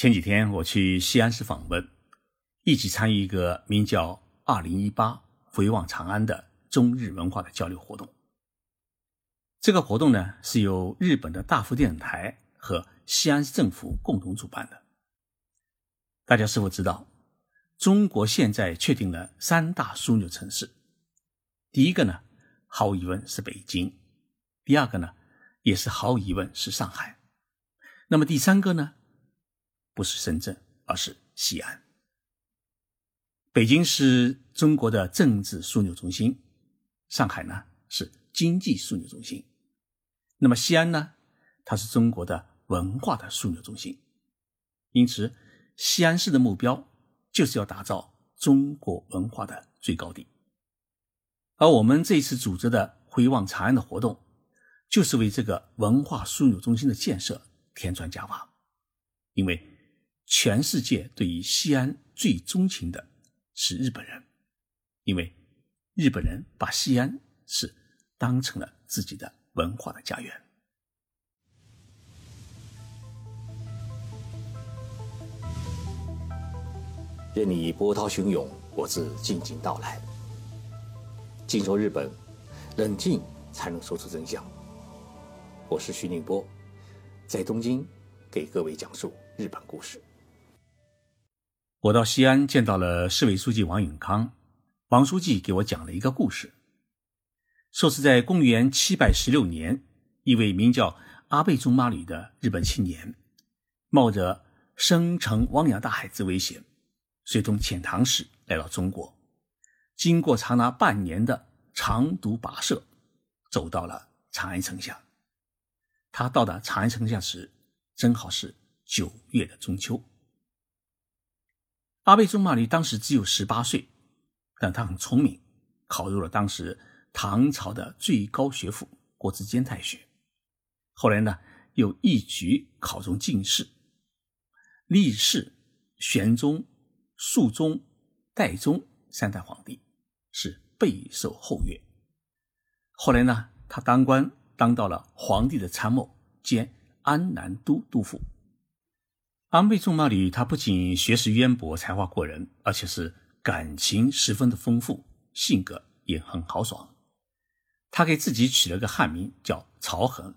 前几天我去西安市访问，一起参与一个名叫“二零一八回望长安”的中日文化的交流活动。这个活动呢，是由日本的大福电视台和西安市政府共同主办的。大家是否知道，中国现在确定了三大枢纽城市？第一个呢，毫无疑问是北京；第二个呢，也是毫无疑问是上海。那么第三个呢，不是深圳，而是西安。北京是中国的政治枢纽中心，上海呢是经济枢纽中心。那么西安呢？它是中国的文化的枢纽中心，因此西安市的目标就是要打造中国文化的最高地。而我们这次组织的回望长安的活动，就是为这个文化枢纽中心的建设添砖加瓦。因为全世界对于西安最钟情的是日本人，因为日本人把西安是当成了自己的。文化的家园。任你波涛汹涌，我自静静到来。静说日本，冷静才能说出真相。我是徐宁波，在东京给各位讲述日本故事。我到西安见到了市委书记王永康，王书记给我讲了一个故事。说是在公元七百十六年，一位名叫阿倍仲麻吕的日本青年，冒着生乘汪洋大海之危险，随同遣唐使来到中国，经过长达半年的长途跋涉，走到了长安城下。他到达长安城下时，正好是九月的中秋。阿倍仲麻吕当时只有十八岁，但他很聪明，考入了当时。唐朝的最高学府国子监太学，后来呢又一举考中进士，历仕玄宗、肃宗、代宗三代皇帝，是备受厚悦。后来呢，他当官当到了皇帝的参谋兼安南都督府。安倍仲麻吕他不仅学识渊博、才华过人，而且是感情十分的丰富，性格也很豪爽。他给自己取了个汉名，叫曹衡。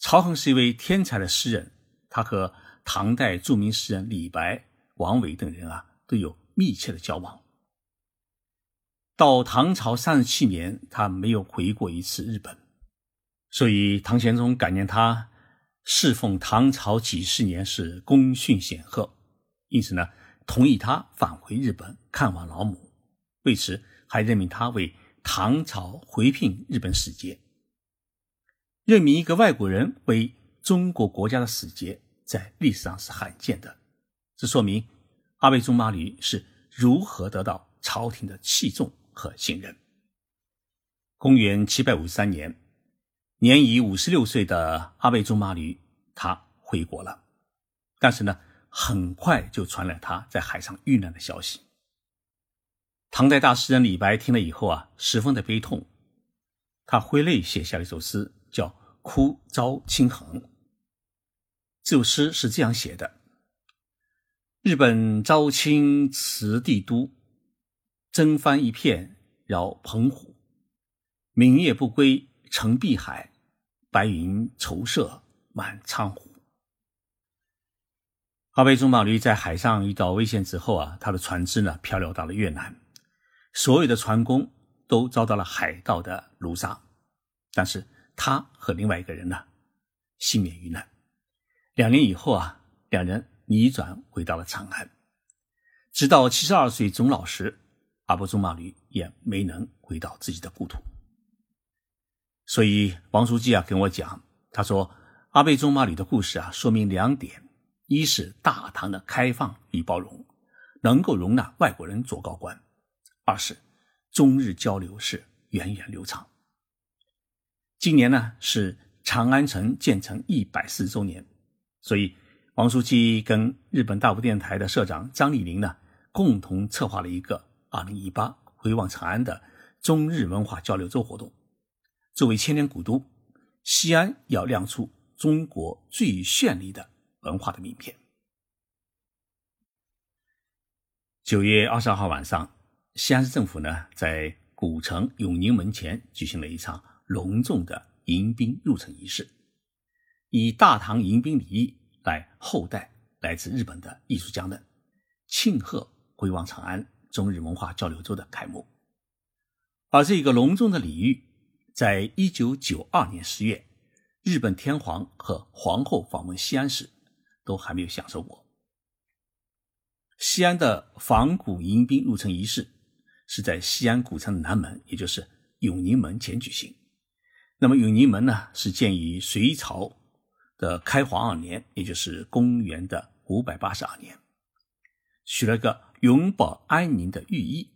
曹衡是一位天才的诗人，他和唐代著名诗人李白、王维等人啊都有密切的交往。到唐朝三十七年，他没有回过一次日本，所以唐玄宗感念他侍奉唐朝几十年是功勋显赫，因此呢，同意他返回日本看望老母，为此还任命他为。唐朝回聘日本使节，任命一个外国人为中国国家的使节，在历史上是罕见的。这说明阿倍仲麻吕是如何得到朝廷的器重和信任。公元七百五十三年，年已五十六岁的阿倍仲麻吕，他回国了。但是呢，很快就传来他在海上遇难的消息。唐代大诗人李白听了以后啊，十分的悲痛，他挥泪写下了一首诗，叫《哭招亲衡》。这首诗是这样写的：“日本昭清辞帝都，征帆一片绕澎湖。明月不归沉碧海，白云愁色满苍湖。”阿倍仲麻吕在海上遇到危险之后啊，他的船只呢漂流到了越南。所有的船工都遭到了海盗的掳杀，但是他和另外一个人呢，幸免于难。两年以后啊，两人逆转回到了长安，直到七十二岁终老时，阿倍仲麻吕也没能回到自己的故土。所以王书记啊跟我讲，他说阿倍仲麻吕的故事啊，说明两点：一是大唐的开放与包容，能够容纳外国人做高官。二是中日交流是源远流长。今年呢是长安城建成一百四十周年，所以王书记跟日本大福电台的社长张丽玲呢共同策划了一个二零一八回望长安的中日文化交流周活动。作为千年古都，西安要亮出中国最绚丽的文化的名片。九月二十二号晚上，西安市政府呢在古城永宁门前举行了一场隆重的迎宾入城仪式，以大唐迎宾礼仪来厚待来自日本的艺术家们，庆贺回望长安中日文化交流周的开幕。而这个隆重的礼遇，在一九九二年十月，日本天皇和皇后访问西安时，都还没有享受过。西安的仿古迎宾入城仪式是在西安古城的南门，也就是永宁门前举行。那么永宁门呢，是建于隋朝的开皇二年，也就是公元的五百八十二年，取了个永保安宁的寓意，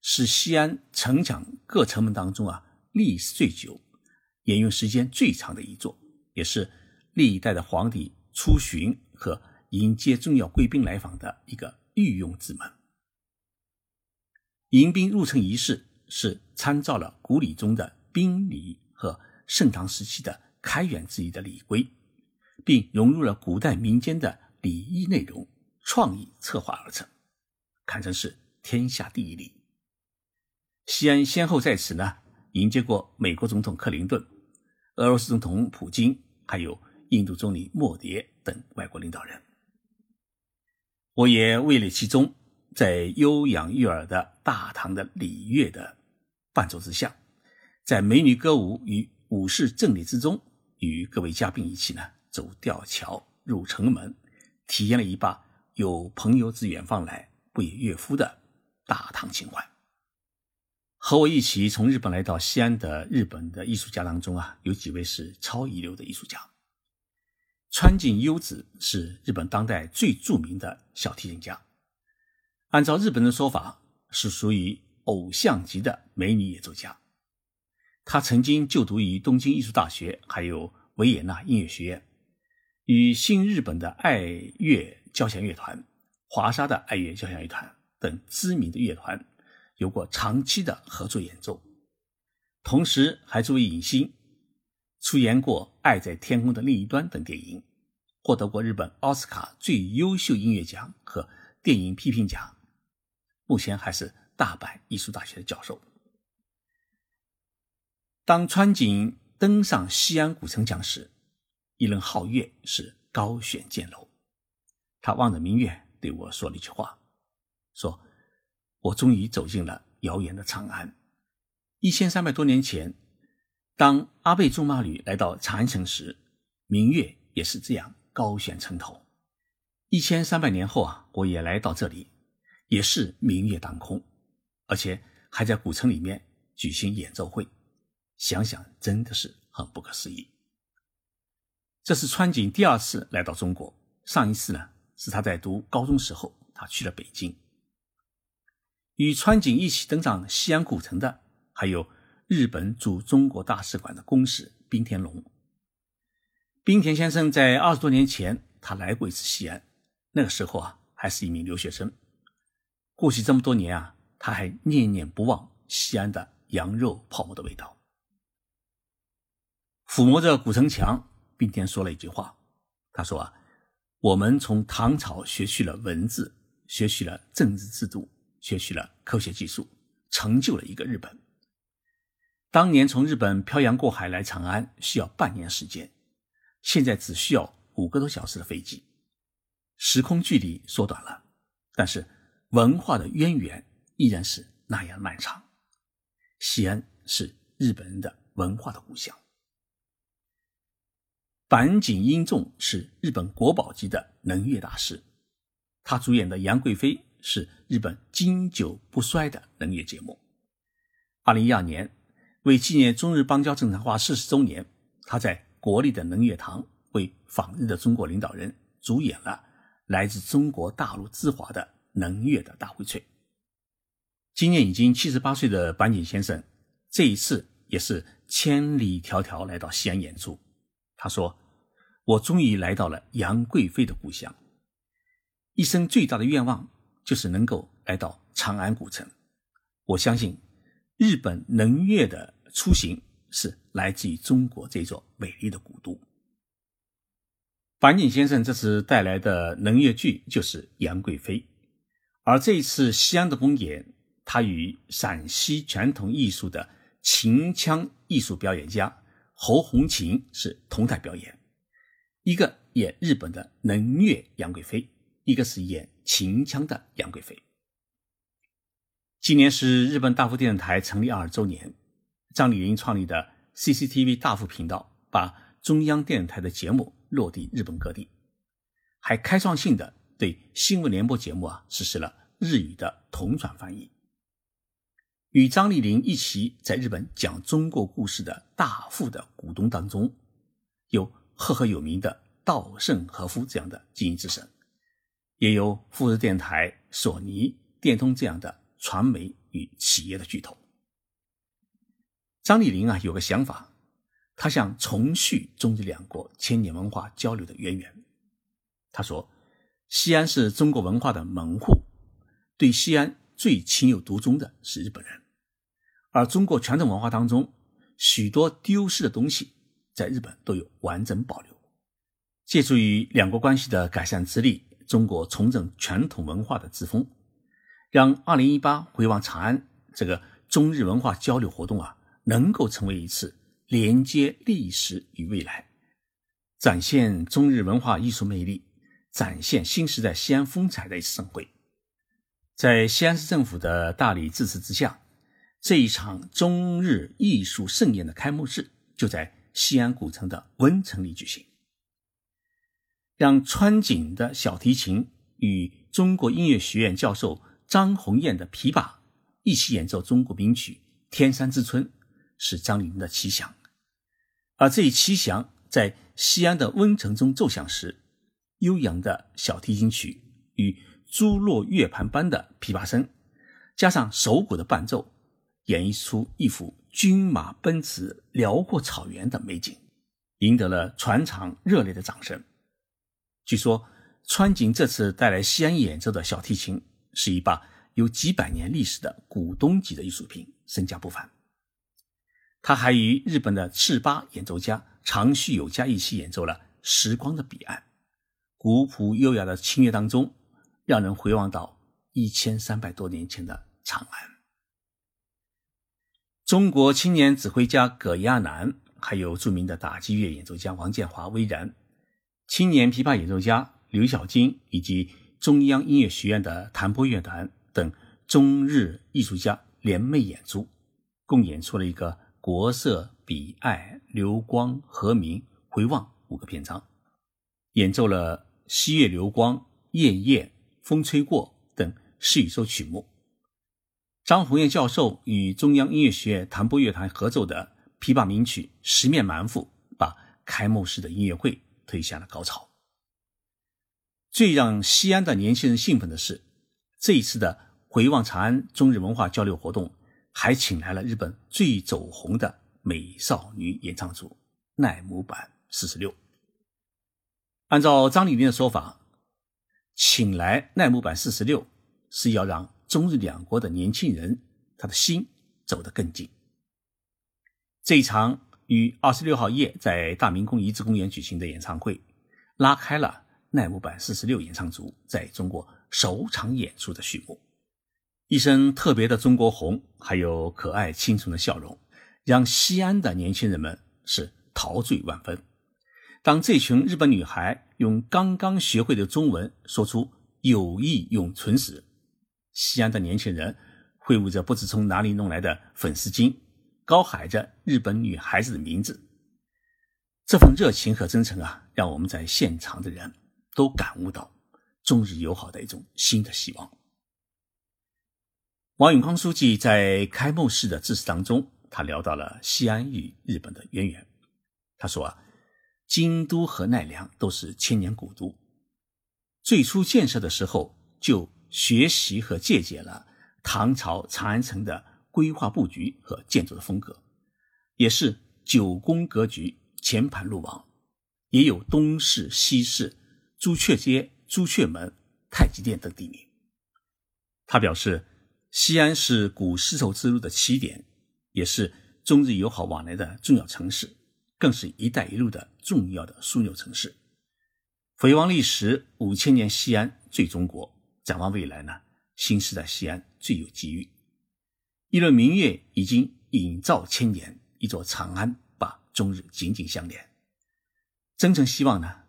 是西安城墙各城门当中啊历史最久、沿用时间最长的一座，也是历代的皇帝出巡和。迎接重要贵宾来访的一个御用之门。迎宾入城仪式是参照了古礼中的宾礼和盛唐时期的开元之仪的礼规，并融入了古代民间的礼仪内容，创意策划而成，堪称是天下第一礼。西安先后在此呢迎接过美国总统克林顿、俄罗斯总统普京，还有印度总理莫迪等外国领导人。我也位列其中，在悠扬悦耳的大唐的礼乐的伴奏之下，在美女歌舞与武士阵列之中，与各位嘉宾一起呢走吊桥入城门，体验了一把有朋友自远方来，不亦乐夫的大唐情怀。和我一起从日本来到西安的日本的艺术家当中啊，有几位是超一流的艺术家。川井优子是日本当代最著名的小提琴家，按照日本的说法，是属于偶像级的美女演奏家。她曾经就读于东京艺术大学，还有维也纳音乐学院，与新日本的爱乐交响乐团、华沙的爱乐交响乐团等知名的乐团有过长期的合作演奏，同时还作为影星。出演过《爱在天空的另一端》等电影，获得过日本奥斯卡最优秀音乐奖和电影批评奖。目前还是大阪艺术大学的教授。当川井登上西安古城墙时，一轮皓月是高悬剑楼。他望着明月对我说了一句话：“说，我终于走进了遥远的长安。一千三百多年前。”当阿倍仲麻吕来到长安城时，明月也是这样高悬城头。一千三百年后啊，我也来到这里，也是明月当空，而且还在古城里面举行演奏会。想想真的是很不可思议。这是川井第二次来到中国，上一次呢是他在读高中时候，他去了北京。与川井一起登上西安古城的还有。日本驻中国大使馆的公使冰田龙，冰田先生在二十多年前他来过一次西安，那个时候啊还是一名留学生。过去这么多年啊，他还念念不忘西安的羊肉泡馍的味道。抚摸着古城墙，冰田说了一句话，他说啊，我们从唐朝学习了文字，学习了政治制度，学习了科学技术，成就了一个日本。当年从日本漂洋过海来长安需要半年时间，现在只需要五个多小时的飞机，时空距离缩短了，但是文化的渊源依然是那样漫长。西安是日本人的文化的故乡。板井英重是日本国宝级的能乐大师，他主演的《杨贵妃》是日本经久不衰的能乐节目。二零一二年。为纪念中日邦交正常化四十周年，他在国立的能乐堂为访日的中国领导人主演了来自中国大陆之华的能乐的大荟萃。今年已经七十八岁的板井先生，这一次也是千里迢迢来到西安演出。他说：“我终于来到了杨贵妃的故乡，一生最大的愿望就是能够来到长安古城。我相信。”日本能乐的出行是来自于中国这座美丽的古都。板井先生这次带来的能乐剧就是《杨贵妃》，而这一次西安的公演，他与陕西传统艺术的秦腔艺术表演家侯红琴是同台表演，一个演日本的能乐杨贵妃，一个是演秦腔的杨贵妃。今年是日本大富电视台成立二十周年，张丽玲创立的 CCTV 大富频道把中央电视台的节目落地日本各地，还开创性的对新闻联播节目啊实施了日语的同传翻译。与张丽玲一起在日本讲中国故事的大富的股东当中，有赫赫有名的稻盛和夫这样的经营之神，也有富士电台、索尼、电通这样的。传媒与企业的巨头张丽玲啊，有个想法，她想重续中日两国千年文化交流的渊源。她说：“西安是中国文化的门户，对西安最情有独钟的是日本人，而中国传统文化当中许多丢失的东西，在日本都有完整保留。借助于两国关系的改善之力，中国重整传统文化的之风。”让二零一八回望长安这个中日文化交流活动啊，能够成为一次连接历史与未来，展现中日文化艺术魅力，展现新时代西安风采的一次盛会。在西安市政府的大力支持之下，这一场中日艺术盛宴的开幕式就在西安古城的温城里举行，让川井的小提琴与中国音乐学院教授。张红艳的琵琶一起演奏中国名曲《天山之春》，是张丽玲的奇想。而这一奇想在西安的温城中奏响时，悠扬的小提琴曲与珠落月盘般的琵琶声，加上手鼓的伴奏，演绎出一幅军马奔驰、辽阔草原的美景，赢得了全场热烈的掌声。据说，川井这次带来西安演奏的小提琴。是一把有几百年历史的古董级的艺术品，身价不凡。他还与日本的赤巴演奏家长须有加一起演奏了《时光的彼岸》，古朴优雅的清乐当中，让人回望到一千三百多年前的长安。中国青年指挥家葛亚南，还有著名的打击乐演奏家王建华、巍然，青年琵琶演奏家刘晓金以及。中央音乐学院的弹拨乐团等中日艺术家联袂演出，共演出了一个《国色、彼爱、流光、和鸣、回望》五个篇章，演奏了《西月流光》《夜夜》《风吹过》等十余首曲目。张红艳教授与中央音乐学院弹拨乐团合奏的琵琶名曲《十面埋伏》，把开幕式的音乐会推向了高潮。最让西安的年轻人兴奋的是，这一次的回望长安中日文化交流活动，还请来了日本最走红的美少女演唱组奈姆版四十六。按照张丽玲的说法，请来奈姆版四十六是要让中日两国的年轻人他的心走得更近。这一场于二十六号夜在大明宫遗址公园举行的演唱会，拉开了。奈木坂四十六演唱组在中国首场演出的序幕，一身特别的中国红，还有可爱清纯的笑容，让西安的年轻人们是陶醉万分。当这群日本女孩用刚刚学会的中文说出“友谊永存”时，西安的年轻人挥舞着不知从哪里弄来的粉丝巾，高喊着日本女孩子的名字。这份热情和真诚啊，让我们在现场的人。都感悟到中日友好的一种新的希望。王永康书记在开幕式的致辞当中，他聊到了西安与日本的渊源。他说啊，京都和奈良都是千年古都，最初建设的时候就学习和借鉴了唐朝长安城的规划布局和建筑的风格，也是九宫格局，前盘路网，也有东市西市。朱雀街、朱雀门、太极殿等地名。他表示，西安是古丝绸之路的起点，也是中日友好往来的重要城市，更是一带一路的重要的枢纽城市。回望历史五千年，西安最中国；展望未来呢？新时代西安最有机遇。一轮明月已经映照千年，一座长安把中日紧紧相连。真诚希望呢，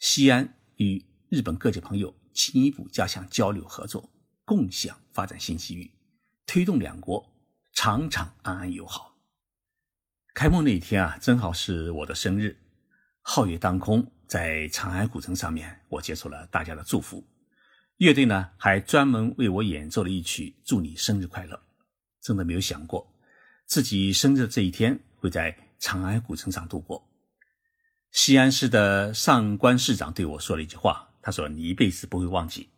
西安与日本各界朋友进一步加强交流合作，共享发展新机遇，推动两国长长安安友好。开幕那一天啊，正好是我的生日，皓月当空，在长安古城上面，我接受了大家的祝福。乐队呢还专门为我演奏了一曲《祝你生日快乐》。真的没有想过，自己生日这一天会在长安古城上度过。西安市的上官市长对我说了一句话，他说：“你一辈子不会忘记。”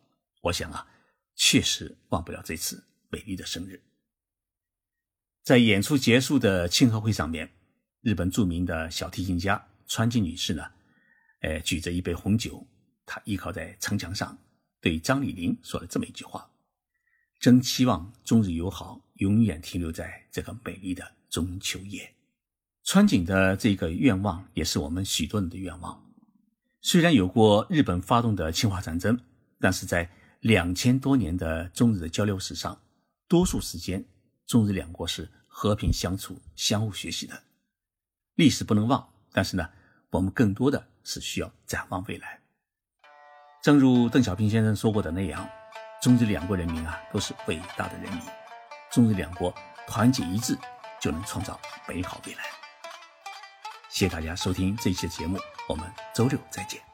我想啊，确实忘不了这次美丽的生日。在演出结束的庆贺会上面，日本著名的小提琴家川井女士呢，呃，举着一杯红酒，她依靠在城墙上，对张丽玲说了这么一句话：“真期望中日友好永远停留在这个美丽的中秋夜。”川井的这个愿望也是我们许多人的愿望。虽然有过日本发动的侵华战争，但是在两千多年的中日的交流史上，多数时间。中日两国是和平相处、相互学习的历史不能忘，但是呢，我们更多的是需要展望未来。正如邓小平先生说过的那样，中日两国人民啊都是伟大的人民，中日两国团结一致，就能创造美好未来。谢谢大家收听这一期的节目，我们周六再见。